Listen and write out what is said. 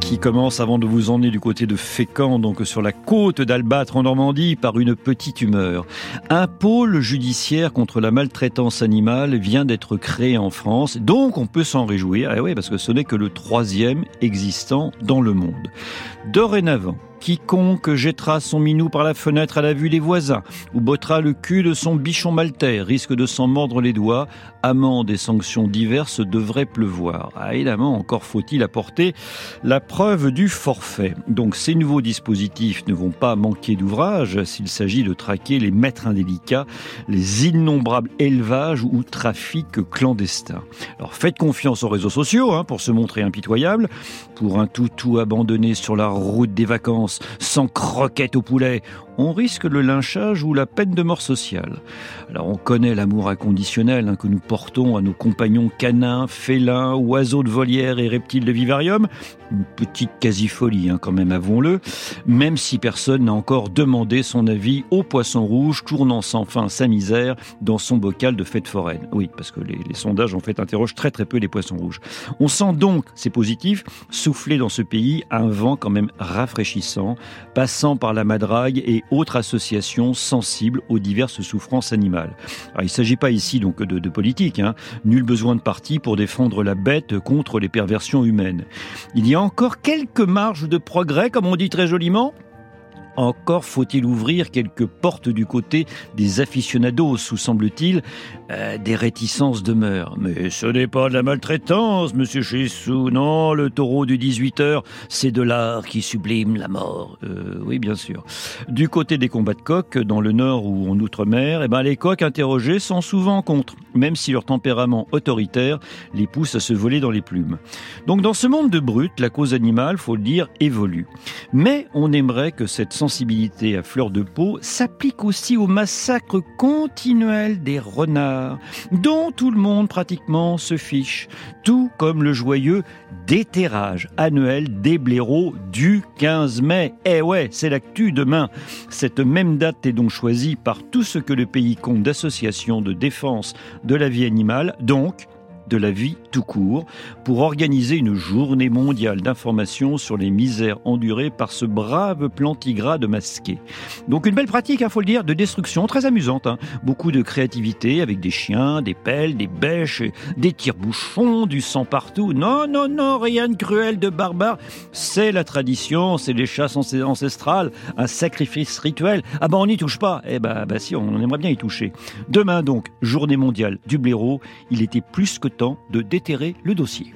Qui commence avant de vous emmener du côté de Fécamp, donc sur la côte d'Albâtre en Normandie, par une petite humeur. Un pôle judiciaire contre la maltraitance animale vient d'être créé en France, donc on peut s'en réjouir, eh oui, parce que ce n'est que le troisième existant dans le monde. Dorénavant, Quiconque jettera son minou par la fenêtre à la vue des voisins ou bottera le cul de son bichon maltais risque de s'en mordre les doigts. Amendes et sanctions diverses devraient pleuvoir. Ah, évidemment, encore faut-il apporter la preuve du forfait. Donc ces nouveaux dispositifs ne vont pas manquer d'ouvrage s'il s'agit de traquer les maîtres indélicats, les innombrables élevages ou trafics clandestins. Alors faites confiance aux réseaux sociaux hein, pour se montrer impitoyable. Pour un toutou abandonné sur la route des vacances, sans croquettes au poulet, on risque le lynchage ou la peine de mort sociale. Alors on connaît l'amour inconditionnel hein, que nous portons à nos compagnons canins, félins, oiseaux de volière et reptiles de vivarium. Une petite quasi-folie hein, quand même, avouons-le. Même si personne n'a encore demandé son avis au poisson rouge tournant sans fin sa misère dans son bocal de fête foraine. Oui, parce que les, les sondages en fait interrogent très très peu les poissons rouges. On sent donc, c'est positif, souffler dans ce pays un vent quand même rafraîchissant, passant par la madrague et autres associations sensibles aux diverses souffrances animales. il ne s'agit pas ici donc de, politique, hein. nul besoin de parti pour défendre la bête contre les perversions humaines. Il y a encore quelques marges de progrès, comme on dit très joliment, encore faut-il ouvrir quelques portes du côté des aficionados, où semble-t-il, euh, des réticences demeurent. Mais ce n'est pas de la maltraitance, monsieur Chessou, non, le taureau du 18h, c'est de l'art qui sublime la mort. Euh, oui, bien sûr. Du côté des combats de coqs, dans le nord ou en outre-mer, eh ben, les coqs interrogés sont souvent contre, même si leur tempérament autoritaire les pousse à se voler dans les plumes. Donc dans ce monde de brutes, la cause animale, faut le dire, évolue. Mais on aimerait que cette sensibilité à fleur de peau s'applique aussi au massacre continuel des renards, dont tout le monde pratiquement se fiche, tout comme le joyeux déterrage annuel des blaireaux du 15 mai. Eh ouais, c'est l'actu demain. Cette même date est donc choisie par tout ce que le pays compte d'associations de défense de la vie animale, donc de la vie tout court, pour organiser une journée mondiale d'information sur les misères endurées par ce brave plantigrade masqué. Donc une belle pratique, il hein, faut le dire, de destruction, très amusante. Hein. Beaucoup de créativité avec des chiens, des pelles, des bêches, des tire-bouchons, du sang partout. Non, non, non, rien de cruel, de barbare. C'est la tradition, c'est les chasses ancestrales, un sacrifice rituel. Ah ben on n'y touche pas. Eh ben, ben si, on aimerait bien y toucher. Demain donc, journée mondiale du blaireau, il était plus que temps de déterrer le dossier.